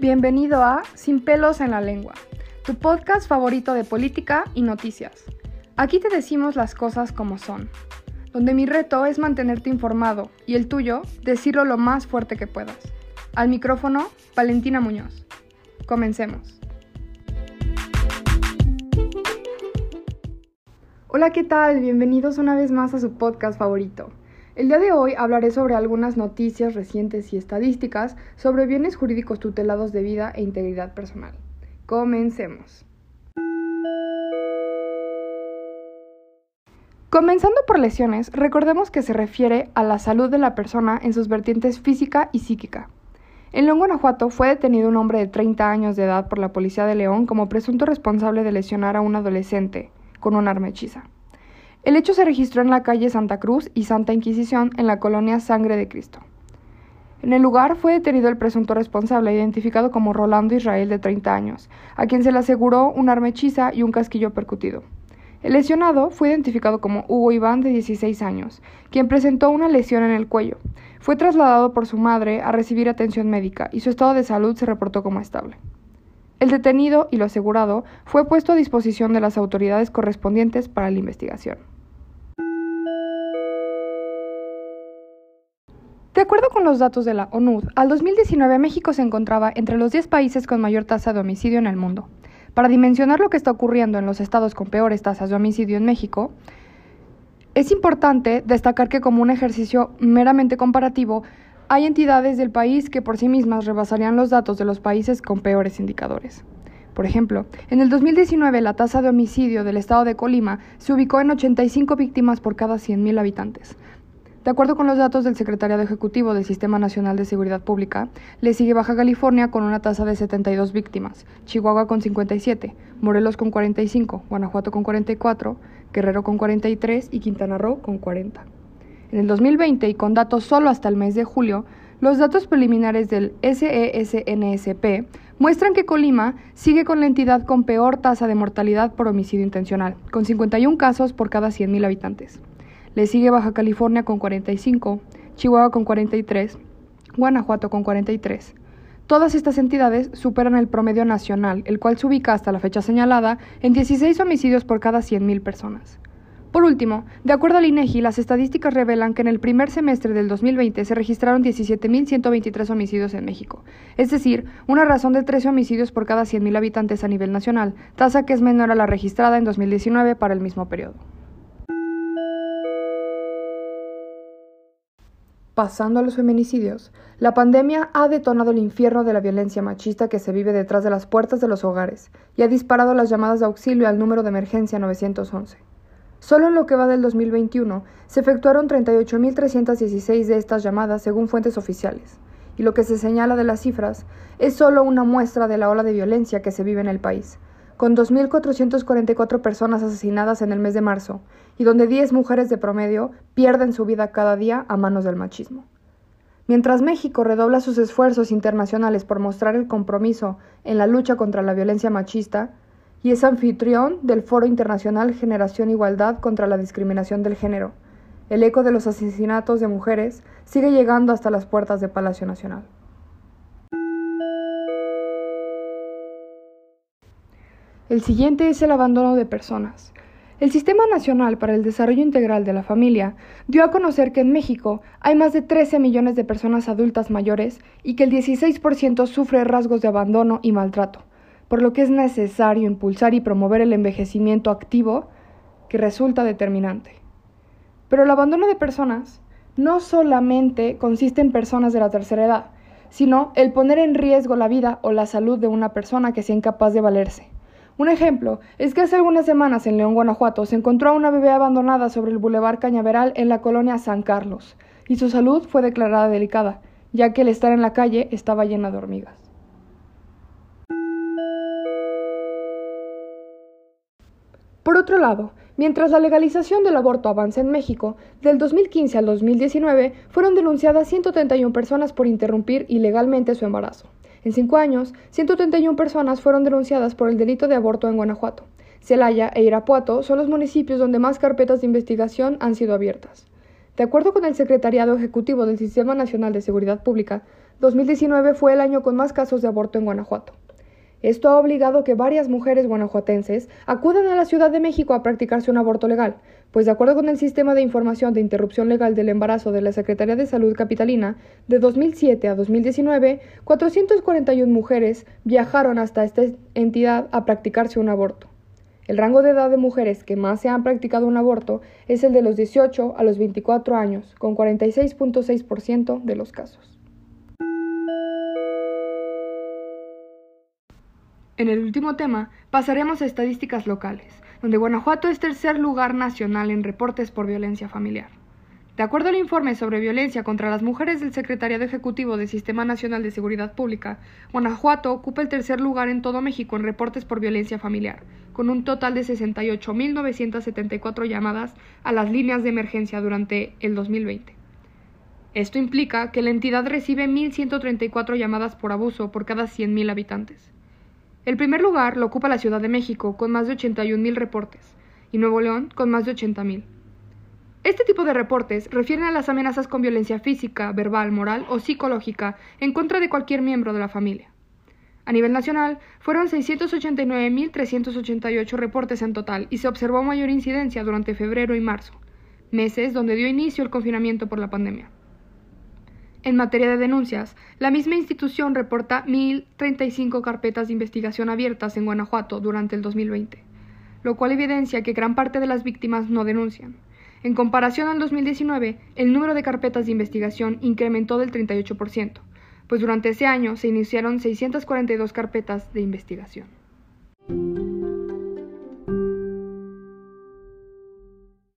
Bienvenido a Sin pelos en la lengua, tu podcast favorito de política y noticias. Aquí te decimos las cosas como son, donde mi reto es mantenerte informado y el tuyo, decirlo lo más fuerte que puedas. Al micrófono, Valentina Muñoz. Comencemos. Hola, ¿qué tal? Bienvenidos una vez más a su podcast favorito. El día de hoy hablaré sobre algunas noticias recientes y estadísticas sobre bienes jurídicos tutelados de vida e integridad personal. Comencemos. Comenzando por lesiones, recordemos que se refiere a la salud de la persona en sus vertientes física y psíquica. En León, Guanajuato, fue detenido un hombre de 30 años de edad por la policía de León como presunto responsable de lesionar a un adolescente con un arma hechiza. El hecho se registró en la calle Santa Cruz y Santa Inquisición en la colonia Sangre de Cristo. En el lugar fue detenido el presunto responsable, identificado como Rolando Israel de 30 años, a quien se le aseguró un arma hechiza y un casquillo percutido. El lesionado fue identificado como Hugo Iván de 16 años, quien presentó una lesión en el cuello. Fue trasladado por su madre a recibir atención médica y su estado de salud se reportó como estable. El detenido y lo asegurado fue puesto a disposición de las autoridades correspondientes para la investigación. De acuerdo con los datos de la ONU, al 2019 México se encontraba entre los 10 países con mayor tasa de homicidio en el mundo. Para dimensionar lo que está ocurriendo en los estados con peores tasas de homicidio en México, es importante destacar que como un ejercicio meramente comparativo, hay entidades del país que por sí mismas rebasarían los datos de los países con peores indicadores. Por ejemplo, en el 2019 la tasa de homicidio del estado de Colima se ubicó en 85 víctimas por cada 100.000 habitantes, de acuerdo con los datos del Secretariado Ejecutivo del Sistema Nacional de Seguridad Pública, le sigue Baja California con una tasa de 72 víctimas, Chihuahua con 57, Morelos con 45, Guanajuato con 44, Guerrero con 43 y Quintana Roo con 40. En el 2020 y con datos solo hasta el mes de julio, los datos preliminares del SESNSP muestran que Colima sigue con la entidad con peor tasa de mortalidad por homicidio intencional, con 51 casos por cada 100.000 habitantes. Le sigue Baja California con 45, Chihuahua con 43, Guanajuato con 43. Todas estas entidades superan el promedio nacional, el cual se ubica hasta la fecha señalada en 16 homicidios por cada 100.000 personas. Por último, de acuerdo al INEGI, las estadísticas revelan que en el primer semestre del 2020 se registraron 17.123 homicidios en México, es decir, una razón de 13 homicidios por cada 100.000 habitantes a nivel nacional, tasa que es menor a la registrada en 2019 para el mismo periodo. Pasando a los feminicidios, la pandemia ha detonado el infierno de la violencia machista que se vive detrás de las puertas de los hogares y ha disparado las llamadas de auxilio al número de emergencia 911. Solo en lo que va del 2021 se efectuaron 38.316 de estas llamadas según fuentes oficiales, y lo que se señala de las cifras es solo una muestra de la ola de violencia que se vive en el país, con 2.444 personas asesinadas en el mes de marzo y donde 10 mujeres de promedio pierden su vida cada día a manos del machismo. Mientras México redobla sus esfuerzos internacionales por mostrar el compromiso en la lucha contra la violencia machista, y es anfitrión del Foro Internacional Generación Igualdad contra la Discriminación del Género, el eco de los asesinatos de mujeres sigue llegando hasta las puertas de Palacio Nacional. El siguiente es el abandono de personas. El Sistema Nacional para el Desarrollo Integral de la Familia dio a conocer que en México hay más de 13 millones de personas adultas mayores y que el 16% sufre rasgos de abandono y maltrato, por lo que es necesario impulsar y promover el envejecimiento activo que resulta determinante. Pero el abandono de personas no solamente consiste en personas de la tercera edad, sino el poner en riesgo la vida o la salud de una persona que sea incapaz de valerse. Un ejemplo es que hace algunas semanas en León, Guanajuato, se encontró a una bebé abandonada sobre el bulevar Cañaveral en la colonia San Carlos, y su salud fue declarada delicada, ya que el estar en la calle estaba llena de hormigas. Otro lado, mientras la legalización del aborto avanza en México, del 2015 al 2019 fueron denunciadas 131 personas por interrumpir ilegalmente su embarazo. En cinco años, 131 personas fueron denunciadas por el delito de aborto en Guanajuato. Celaya e Irapuato son los municipios donde más carpetas de investigación han sido abiertas. De acuerdo con el Secretariado Ejecutivo del Sistema Nacional de Seguridad Pública, 2019 fue el año con más casos de aborto en Guanajuato. Esto ha obligado que varias mujeres guanajuatenses acudan a la Ciudad de México a practicarse un aborto legal, pues de acuerdo con el Sistema de Información de Interrupción Legal del Embarazo de la Secretaría de Salud Capitalina, de 2007 a 2019, 441 mujeres viajaron hasta esta entidad a practicarse un aborto. El rango de edad de mujeres que más se han practicado un aborto es el de los 18 a los 24 años, con 46.6% de los casos. En el último tema, pasaremos a estadísticas locales, donde Guanajuato es tercer lugar nacional en reportes por violencia familiar. De acuerdo al informe sobre violencia contra las mujeres del Secretariado Ejecutivo del Sistema Nacional de Seguridad Pública, Guanajuato ocupa el tercer lugar en todo México en reportes por violencia familiar, con un total de 68.974 llamadas a las líneas de emergencia durante el 2020. Esto implica que la entidad recibe 1.134 llamadas por abuso por cada 100.000 habitantes. El primer lugar lo ocupa la Ciudad de México, con más de 81.000 reportes, y Nuevo León, con más de 80.000. Este tipo de reportes refieren a las amenazas con violencia física, verbal, moral o psicológica en contra de cualquier miembro de la familia. A nivel nacional, fueron 689.388 reportes en total y se observó mayor incidencia durante febrero y marzo, meses donde dio inicio el confinamiento por la pandemia. En materia de denuncias, la misma institución reporta 1.035 carpetas de investigación abiertas en Guanajuato durante el 2020, lo cual evidencia que gran parte de las víctimas no denuncian. En comparación al 2019, el número de carpetas de investigación incrementó del 38%, pues durante ese año se iniciaron 642 carpetas de investigación.